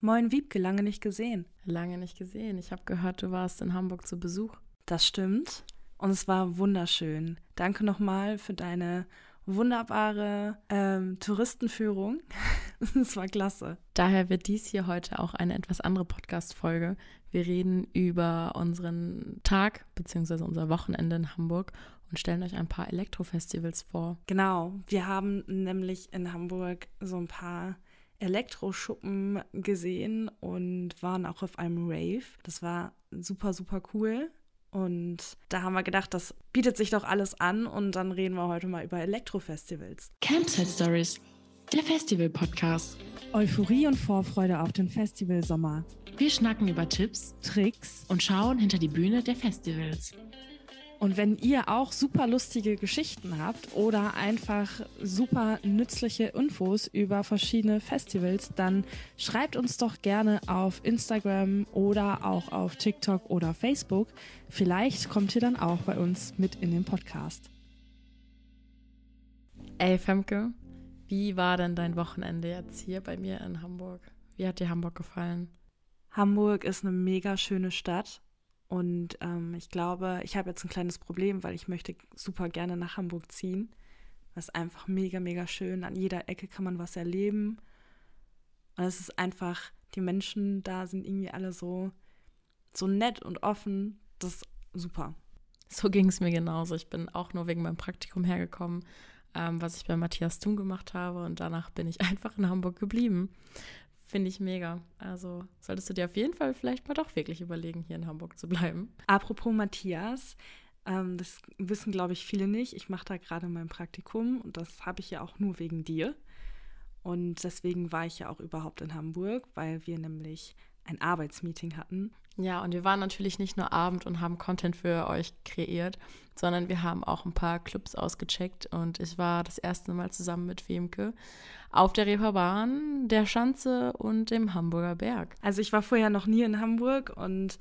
Moin Wiebke, lange nicht gesehen. Lange nicht gesehen. Ich habe gehört, du warst in Hamburg zu Besuch. Das stimmt. Und es war wunderschön. Danke nochmal für deine wunderbare ähm, Touristenführung. Es war klasse. Daher wird dies hier heute auch eine etwas andere Podcast-Folge. Wir reden über unseren Tag bzw. unser Wochenende in Hamburg und stellen euch ein paar Elektrofestivals vor. Genau, wir haben nämlich in Hamburg so ein paar Elektroschuppen gesehen und waren auch auf einem Rave. Das war super, super cool. Und da haben wir gedacht, das bietet sich doch alles an und dann reden wir heute mal über Elektrofestivals. Campsite Stories, der Festival-Podcast. Euphorie und Vorfreude auf den Festivalsommer. Wir schnacken über Tipps, Tricks und schauen hinter die Bühne der Festivals. Und wenn ihr auch super lustige Geschichten habt oder einfach super nützliche Infos über verschiedene Festivals, dann schreibt uns doch gerne auf Instagram oder auch auf TikTok oder Facebook. Vielleicht kommt ihr dann auch bei uns mit in den Podcast. Ey, Femke, wie war denn dein Wochenende jetzt hier bei mir in Hamburg? Wie hat dir Hamburg gefallen? Hamburg ist eine mega schöne Stadt und ähm, ich glaube, ich habe jetzt ein kleines Problem, weil ich möchte super gerne nach Hamburg ziehen. Das ist einfach mega, mega schön. An jeder Ecke kann man was erleben. Und es ist einfach, die Menschen da sind irgendwie alle so, so nett und offen. Das ist super. So ging es mir genauso. Ich bin auch nur wegen meinem Praktikum hergekommen, ähm, was ich bei Matthias Thun gemacht habe. Und danach bin ich einfach in Hamburg geblieben. Finde ich mega. Also solltest du dir auf jeden Fall vielleicht mal doch wirklich überlegen, hier in Hamburg zu bleiben. Apropos Matthias, ähm, das wissen, glaube ich, viele nicht. Ich mache da gerade mein Praktikum und das habe ich ja auch nur wegen dir. Und deswegen war ich ja auch überhaupt in Hamburg, weil wir nämlich ein Arbeitsmeeting hatten. Ja, und wir waren natürlich nicht nur Abend und haben Content für euch kreiert, sondern wir haben auch ein paar Clubs ausgecheckt und ich war das erste Mal zusammen mit Femke auf der Reeperbahn, der Schanze und dem Hamburger Berg. Also ich war vorher noch nie in Hamburg und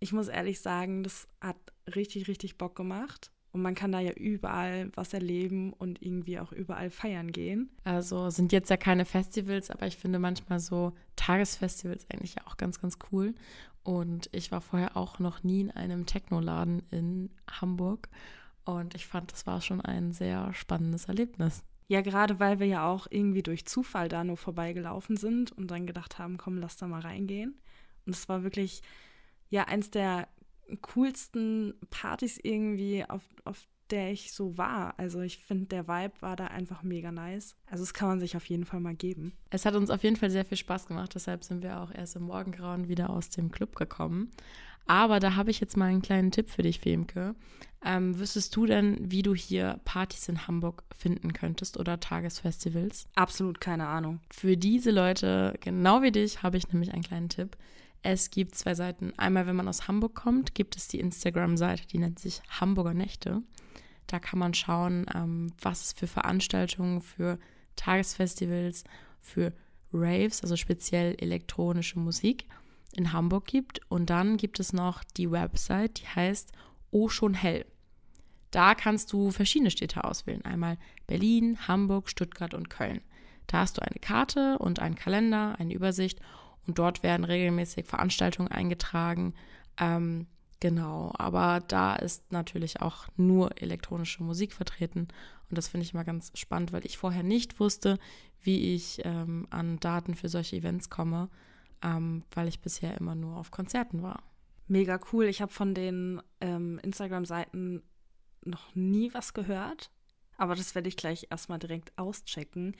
ich muss ehrlich sagen, das hat richtig, richtig Bock gemacht. Und man kann da ja überall was erleben und irgendwie auch überall feiern gehen. Also sind jetzt ja keine Festivals, aber ich finde manchmal so Tagesfestivals eigentlich ja auch ganz, ganz cool. Und ich war vorher auch noch nie in einem Technoladen in Hamburg. Und ich fand, das war schon ein sehr spannendes Erlebnis. Ja, gerade weil wir ja auch irgendwie durch Zufall da nur vorbeigelaufen sind und dann gedacht haben, komm, lass da mal reingehen. Und es war wirklich ja eins der coolsten Partys irgendwie, auf, auf der ich so war. Also ich finde, der Vibe war da einfach mega nice. Also das kann man sich auf jeden Fall mal geben. Es hat uns auf jeden Fall sehr viel Spaß gemacht, deshalb sind wir auch erst im Morgengrauen wieder aus dem Club gekommen. Aber da habe ich jetzt mal einen kleinen Tipp für dich, Femke. Ähm, wüsstest du denn, wie du hier Partys in Hamburg finden könntest oder Tagesfestivals? Absolut keine Ahnung. Für diese Leute, genau wie dich, habe ich nämlich einen kleinen Tipp. Es gibt zwei Seiten. Einmal, wenn man aus Hamburg kommt, gibt es die Instagram-Seite, die nennt sich Hamburger Nächte. Da kann man schauen, ähm, was es für Veranstaltungen, für Tagesfestivals, für Raves, also speziell elektronische Musik in Hamburg gibt. Und dann gibt es noch die Website, die heißt Oh schon hell. Da kannst du verschiedene Städte auswählen. Einmal Berlin, Hamburg, Stuttgart und Köln. Da hast du eine Karte und einen Kalender, eine Übersicht und dort werden regelmäßig Veranstaltungen eingetragen. Ähm, genau, aber da ist natürlich auch nur elektronische Musik vertreten. Und das finde ich mal ganz spannend, weil ich vorher nicht wusste, wie ich ähm, an Daten für solche Events komme, ähm, weil ich bisher immer nur auf Konzerten war. Mega cool. Ich habe von den ähm, Instagram-Seiten noch nie was gehört. Aber das werde ich gleich erstmal direkt auschecken,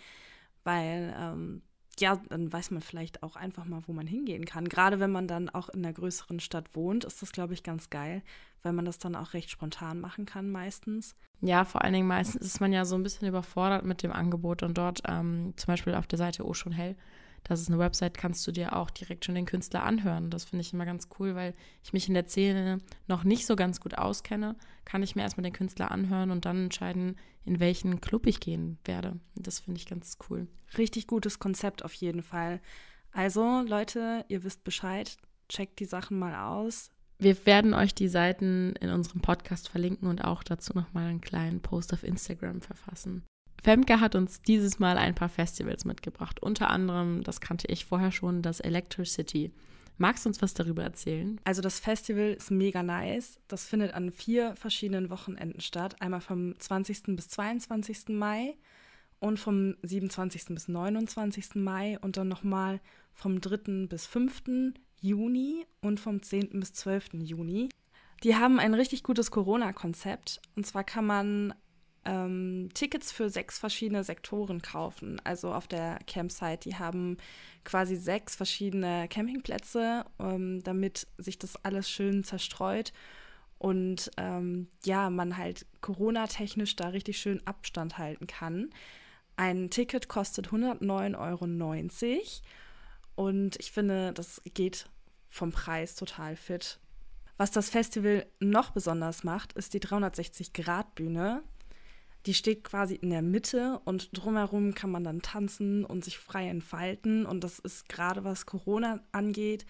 weil ähm, ja, dann weiß man vielleicht auch einfach mal, wo man hingehen kann. Gerade wenn man dann auch in einer größeren Stadt wohnt, ist das, glaube ich, ganz geil, weil man das dann auch recht spontan machen kann meistens. Ja, vor allen Dingen meistens ist man ja so ein bisschen überfordert mit dem Angebot und dort ähm, zum Beispiel auf der Seite Oh schon hell das ist eine Website, kannst du dir auch direkt schon den Künstler anhören. Das finde ich immer ganz cool, weil ich mich in der Szene noch nicht so ganz gut auskenne, kann ich mir erstmal den Künstler anhören und dann entscheiden, in welchen Club ich gehen werde. Das finde ich ganz cool. Richtig gutes Konzept auf jeden Fall. Also Leute, ihr wisst Bescheid, checkt die Sachen mal aus. Wir werden euch die Seiten in unserem Podcast verlinken und auch dazu nochmal einen kleinen Post auf Instagram verfassen. Femke hat uns dieses Mal ein paar Festivals mitgebracht. Unter anderem, das kannte ich vorher schon, das Electricity. Magst du uns was darüber erzählen? Also das Festival ist mega nice. Das findet an vier verschiedenen Wochenenden statt. Einmal vom 20. bis 22. Mai und vom 27. bis 29. Mai und dann nochmal vom 3. bis 5. Juni und vom 10. bis 12. Juni. Die haben ein richtig gutes Corona-Konzept. Und zwar kann man ähm, Tickets für sechs verschiedene Sektoren kaufen. Also auf der Campsite, die haben quasi sechs verschiedene Campingplätze, ähm, damit sich das alles schön zerstreut und ähm, ja, man halt Corona-technisch da richtig schön Abstand halten kann. Ein Ticket kostet 109,90 Euro und ich finde, das geht vom Preis total fit. Was das Festival noch besonders macht, ist die 360-Grad-Bühne. Die steht quasi in der Mitte und drumherum kann man dann tanzen und sich frei entfalten. Und das ist gerade was Corona angeht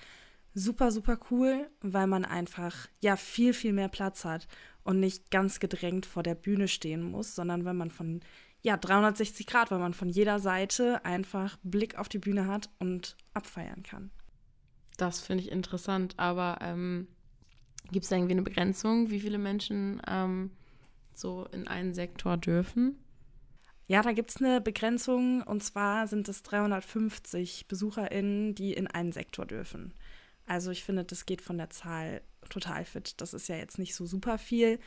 super, super cool, weil man einfach ja viel, viel mehr Platz hat und nicht ganz gedrängt vor der Bühne stehen muss, sondern wenn man von ja 360 Grad, weil man von jeder Seite einfach Blick auf die Bühne hat und abfeiern kann. Das finde ich interessant, aber ähm, Gibt es irgendwie eine Begrenzung, wie viele Menschen ähm, so in einen Sektor dürfen? Ja, da gibt es eine Begrenzung und zwar sind es 350 BesucherInnen, die in einen Sektor dürfen. Also ich finde, das geht von der Zahl total fit. Das ist ja jetzt nicht so super viel.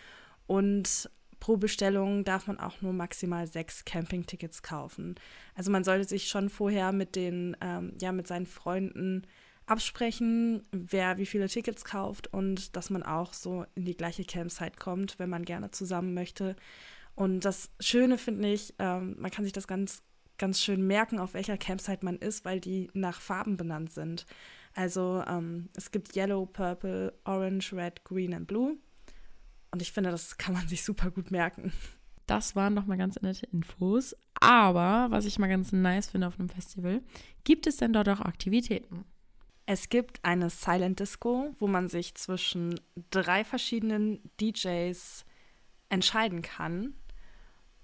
Und pro Bestellung darf man auch nur maximal sechs Campingtickets kaufen. Also man sollte sich schon vorher mit den, ähm, ja, mit seinen Freunden absprechen, wer wie viele Tickets kauft und dass man auch so in die gleiche Campsite kommt, wenn man gerne zusammen möchte. Und das Schöne finde ich, ähm, man kann sich das ganz, ganz schön merken, auf welcher Campsite man ist, weil die nach Farben benannt sind. Also ähm, es gibt Yellow, Purple, Orange, Red, Green und Blue. Und ich finde, das kann man sich super gut merken. Das waren nochmal ganz nette Infos. Aber was ich mal ganz nice finde auf einem Festival, gibt es denn dort auch Aktivitäten? Es gibt eine Silent Disco, wo man sich zwischen drei verschiedenen DJs entscheiden kann.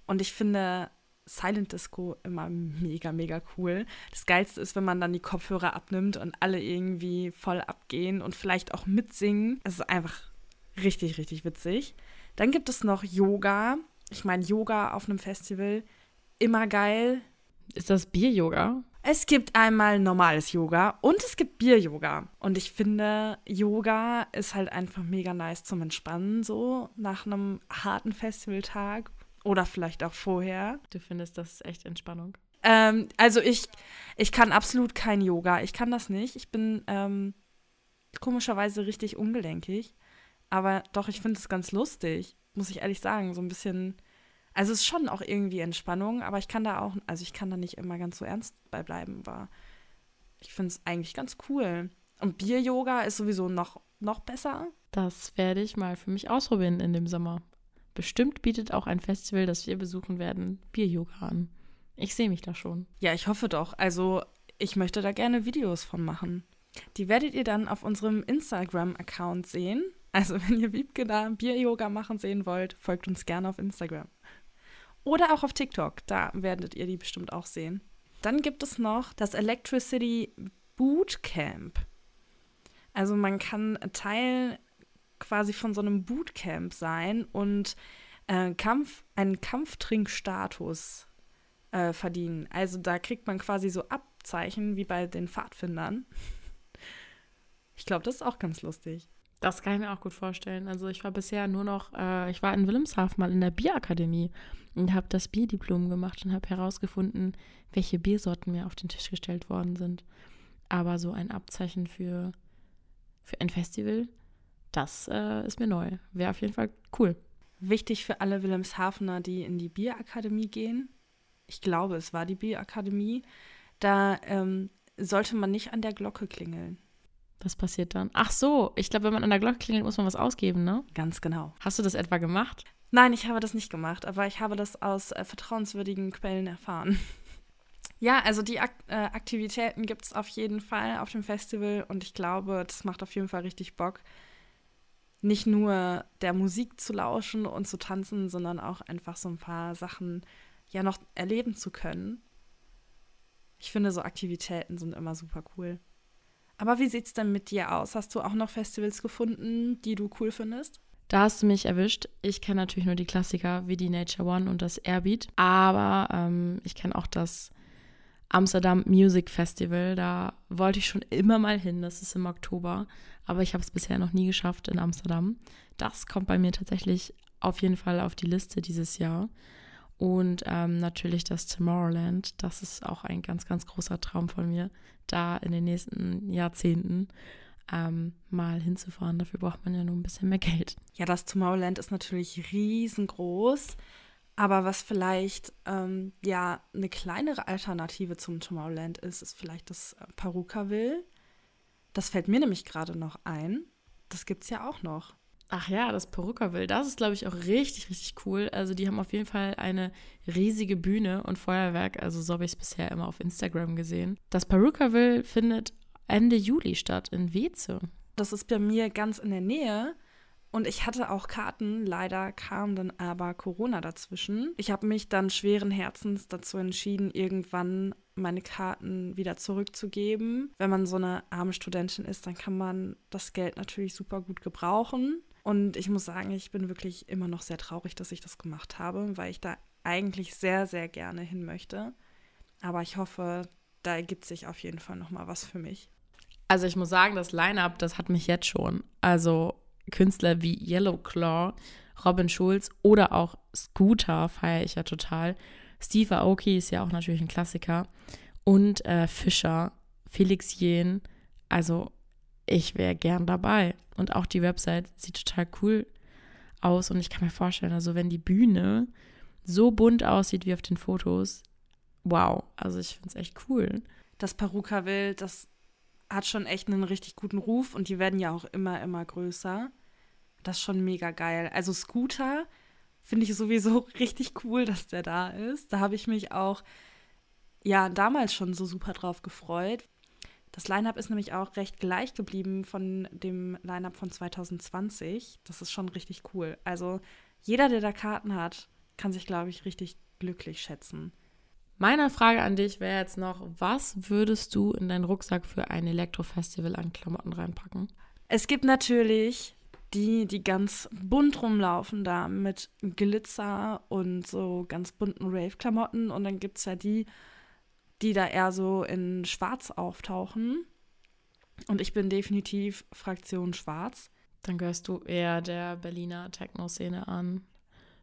Und ich finde Silent Disco immer mega, mega cool. Das Geilste ist, wenn man dann die Kopfhörer abnimmt und alle irgendwie voll abgehen und vielleicht auch mitsingen. Es ist einfach richtig, richtig witzig. Dann gibt es noch Yoga. Ich meine, Yoga auf einem Festival, immer geil. Ist das Bier-Yoga? Es gibt einmal normales Yoga und es gibt Bier-Yoga. Und ich finde, Yoga ist halt einfach mega nice zum Entspannen, so nach einem harten Festivaltag oder vielleicht auch vorher. Du findest, das ist echt Entspannung? Ähm, also ich, ich kann absolut kein Yoga. Ich kann das nicht. Ich bin ähm, komischerweise richtig ungelenkig. Aber doch, ich finde es ganz lustig, muss ich ehrlich sagen. So ein bisschen also es ist schon auch irgendwie Entspannung, aber ich kann da auch, also ich kann da nicht immer ganz so ernst bei bleiben, war. Ich finde es eigentlich ganz cool. Und Bier-Yoga ist sowieso noch, noch besser. Das werde ich mal für mich ausprobieren in dem Sommer. Bestimmt bietet auch ein Festival, das wir besuchen werden, Bier-Yoga an. Ich sehe mich da schon. Ja, ich hoffe doch. Also ich möchte da gerne Videos von machen. Die werdet ihr dann auf unserem Instagram-Account sehen. Also wenn ihr Wiebke da Bier-Yoga machen sehen wollt, folgt uns gerne auf Instagram. Oder auch auf TikTok, da werdet ihr die bestimmt auch sehen. Dann gibt es noch das Electricity Bootcamp. Also man kann Teil quasi von so einem Bootcamp sein und äh, Kampf, einen Kampftrinkstatus äh, verdienen. Also da kriegt man quasi so Abzeichen wie bei den Pfadfindern. Ich glaube, das ist auch ganz lustig. Das kann ich mir auch gut vorstellen. Also ich war bisher nur noch, äh, ich war in Wilhelmshaven mal in der Bierakademie und habe das Bierdiplom gemacht und habe herausgefunden, welche Biersorten mir auf den Tisch gestellt worden sind. Aber so ein Abzeichen für, für ein Festival, das äh, ist mir neu. Wäre auf jeden Fall cool. Wichtig für alle Wilhelmshavener, die in die Bierakademie gehen. Ich glaube, es war die Bierakademie. Da ähm, sollte man nicht an der Glocke klingeln. Was passiert dann? Ach so, ich glaube, wenn man an der Glocke klingelt, muss man was ausgeben, ne? Ganz genau. Hast du das etwa gemacht? Nein, ich habe das nicht gemacht, aber ich habe das aus äh, vertrauenswürdigen Quellen erfahren. ja, also die Ak äh, Aktivitäten gibt es auf jeden Fall auf dem Festival und ich glaube, das macht auf jeden Fall richtig Bock. Nicht nur der Musik zu lauschen und zu tanzen, sondern auch einfach so ein paar Sachen ja noch erleben zu können. Ich finde, so Aktivitäten sind immer super cool. Aber wie sieht's denn mit dir aus? Hast du auch noch Festivals gefunden, die du cool findest? Da hast du mich erwischt. Ich kenne natürlich nur die Klassiker wie die Nature One und das Airbeat. Aber ähm, ich kenne auch das Amsterdam Music Festival. Da wollte ich schon immer mal hin. Das ist im Oktober. Aber ich habe es bisher noch nie geschafft in Amsterdam. Das kommt bei mir tatsächlich auf jeden Fall auf die Liste dieses Jahr. Und ähm, natürlich das Tomorrowland. Das ist auch ein ganz, ganz großer Traum von mir, da in den nächsten Jahrzehnten ähm, mal hinzufahren. Dafür braucht man ja nur ein bisschen mehr Geld. Ja, das Tomorrowland ist natürlich riesengroß. Aber was vielleicht ähm, ja eine kleinere Alternative zum Tomorrowland ist, ist vielleicht das äh, Perukaville. Das fällt mir nämlich gerade noch ein. Das gibt es ja auch noch. Ach ja, das Perukaville, das ist, glaube ich, auch richtig, richtig cool. Also die haben auf jeden Fall eine riesige Bühne und Feuerwerk. Also so habe ich es bisher immer auf Instagram gesehen. Das Perukaville findet Ende Juli statt in Weze. Das ist bei mir ganz in der Nähe. Und ich hatte auch Karten, leider kam dann aber Corona dazwischen. Ich habe mich dann schweren Herzens dazu entschieden, irgendwann meine Karten wieder zurückzugeben. Wenn man so eine arme Studentin ist, dann kann man das Geld natürlich super gut gebrauchen. Und ich muss sagen, ich bin wirklich immer noch sehr traurig, dass ich das gemacht habe, weil ich da eigentlich sehr, sehr gerne hin möchte. Aber ich hoffe, da ergibt sich auf jeden Fall noch mal was für mich. Also ich muss sagen, das Line-up, das hat mich jetzt schon. Also Künstler wie Yellowclaw, Robin Schulz oder auch Scooter feiere ich ja total. Steve Aoki ist ja auch natürlich ein Klassiker. Und äh, Fischer, Felix Jen. Also ich wäre gern dabei. Und auch die Website sieht total cool aus. Und ich kann mir vorstellen, also wenn die Bühne so bunt aussieht wie auf den Fotos, wow. Also ich finde es echt cool. Das Peruka-Will, das hat schon echt einen richtig guten Ruf und die werden ja auch immer, immer größer. Das ist schon mega geil. Also Scooter finde ich sowieso richtig cool, dass der da ist. Da habe ich mich auch ja damals schon so super drauf gefreut. Das Line-up ist nämlich auch recht gleich geblieben von dem Line-up von 2020. Das ist schon richtig cool. Also jeder, der da Karten hat, kann sich, glaube ich, richtig glücklich schätzen. Meine Frage an dich wäre jetzt noch, was würdest du in deinen Rucksack für ein Elektrofestival an Klamotten reinpacken? Es gibt natürlich die, die ganz bunt rumlaufen da mit Glitzer und so ganz bunten Rave-Klamotten. Und dann gibt es ja die, die da eher so in Schwarz auftauchen. Und ich bin definitiv Fraktion Schwarz. Dann gehörst du eher der Berliner Techno-Szene an.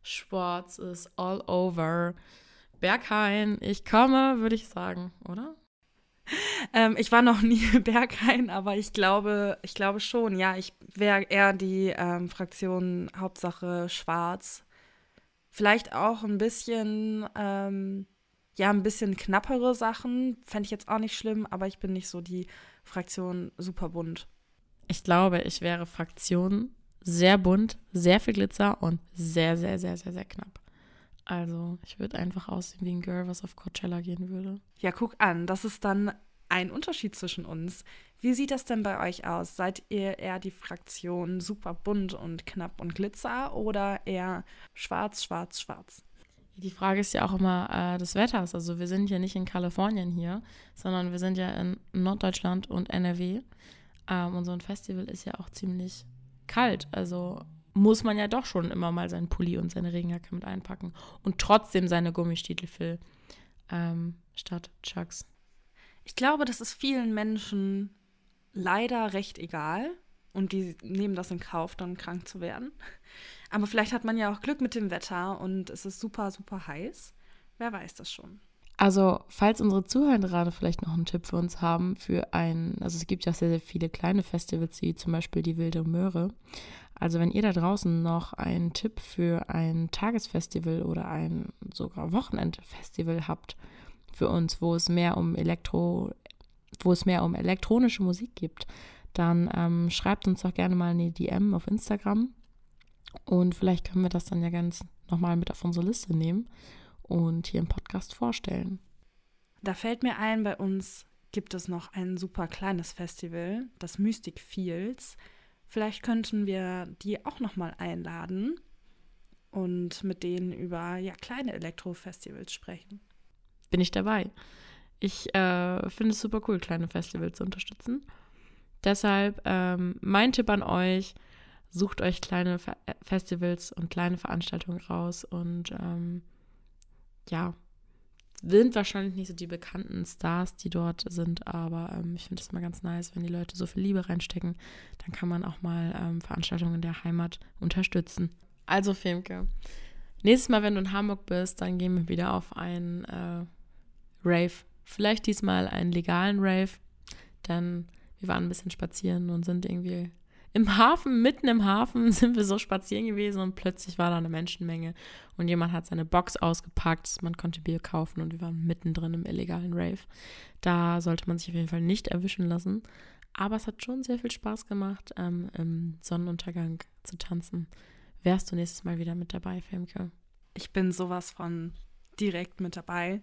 Schwarz ist all over. Berghain, ich komme, würde ich sagen, oder? Ähm, ich war noch nie Berghain, aber ich glaube, ich glaube schon, ja, ich wäre eher die ähm, Fraktion Hauptsache Schwarz. Vielleicht auch ein bisschen, ähm, ja, ein bisschen knappere Sachen. Fände ich jetzt auch nicht schlimm, aber ich bin nicht so die Fraktion super bunt. Ich glaube, ich wäre Fraktion sehr bunt, sehr viel Glitzer und sehr, sehr, sehr, sehr, sehr knapp. Also, ich würde einfach aussehen wie ein Girl, was auf Coachella gehen würde. Ja, guck an, das ist dann ein Unterschied zwischen uns. Wie sieht das denn bei euch aus? Seid ihr eher die Fraktion super bunt und knapp und glitzer oder eher schwarz, schwarz, schwarz? Die Frage ist ja auch immer äh, des Wetters. Also wir sind ja nicht in Kalifornien hier, sondern wir sind ja in Norddeutschland und NRW. Ähm, und so ein Festival ist ja auch ziemlich kalt. Also muss man ja doch schon immer mal seinen Pulli und seine Regenjacke mit einpacken und trotzdem seine Gummistiefel ähm, statt Chucks. Ich glaube, das ist vielen Menschen leider recht egal und die nehmen das in Kauf, dann krank zu werden. Aber vielleicht hat man ja auch Glück mit dem Wetter und es ist super, super heiß. Wer weiß das schon. Also, falls unsere Zuhörer gerade vielleicht noch einen Tipp für uns haben, für ein, also es gibt ja sehr, sehr viele kleine Festivals, wie zum Beispiel die Wilde Möhre. Also, wenn ihr da draußen noch einen Tipp für ein Tagesfestival oder ein sogar Wochenendfestival habt für uns, wo es mehr um Elektro, wo es mehr um elektronische Musik gibt, dann ähm, schreibt uns doch gerne mal eine DM auf Instagram. Und vielleicht können wir das dann ja ganz nochmal mit auf unsere Liste nehmen und hier im Podcast vorstellen. Da fällt mir ein, bei uns gibt es noch ein super kleines Festival, das Mystic Fields. Vielleicht könnten wir die auch noch mal einladen. und mit denen über ja, kleine Elektrofestivals sprechen. Bin ich dabei. Ich äh, finde es super cool, kleine Festivals zu unterstützen. Deshalb ähm, mein Tipp an euch, sucht euch kleine Fe Festivals und kleine Veranstaltungen raus und ähm, ja, sind wahrscheinlich nicht so die bekannten Stars, die dort sind, aber ähm, ich finde es immer ganz nice, wenn die Leute so viel Liebe reinstecken, dann kann man auch mal ähm, Veranstaltungen in der Heimat unterstützen. Also Filmke, nächstes Mal, wenn du in Hamburg bist, dann gehen wir wieder auf einen äh, Rave. Vielleicht diesmal einen legalen Rave, denn wir waren ein bisschen spazieren und sind irgendwie im Hafen, mitten im Hafen, sind wir so spazieren gewesen und plötzlich war da eine Menschenmenge und jemand hat seine Box ausgepackt, man konnte Bier kaufen und wir waren mittendrin im illegalen Rave. Da sollte man sich auf jeden Fall nicht erwischen lassen, aber es hat schon sehr viel Spaß gemacht, ähm, im Sonnenuntergang zu tanzen. Wärst du nächstes Mal wieder mit dabei, Femke? Ich bin sowas von direkt mit dabei.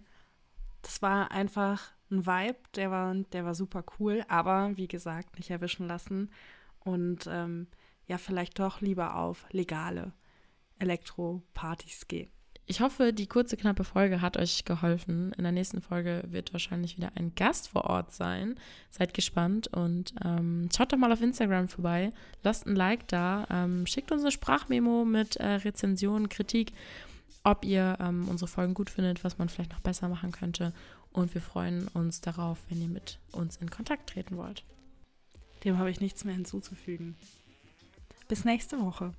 Das war einfach ein Vibe, der war, der war super cool, aber wie gesagt, nicht erwischen lassen und ähm, ja, vielleicht doch lieber auf legale Elektropartys gehen. Ich hoffe, die kurze, knappe Folge hat euch geholfen. In der nächsten Folge wird wahrscheinlich wieder ein Gast vor Ort sein. Seid gespannt und ähm, schaut doch mal auf Instagram vorbei. Lasst ein Like da. Ähm, schickt uns eine Sprachmemo mit äh, Rezensionen, Kritik, ob ihr ähm, unsere Folgen gut findet, was man vielleicht noch besser machen könnte. Und wir freuen uns darauf, wenn ihr mit uns in Kontakt treten wollt. Dem habe ich nichts mehr hinzuzufügen. Bis nächste Woche.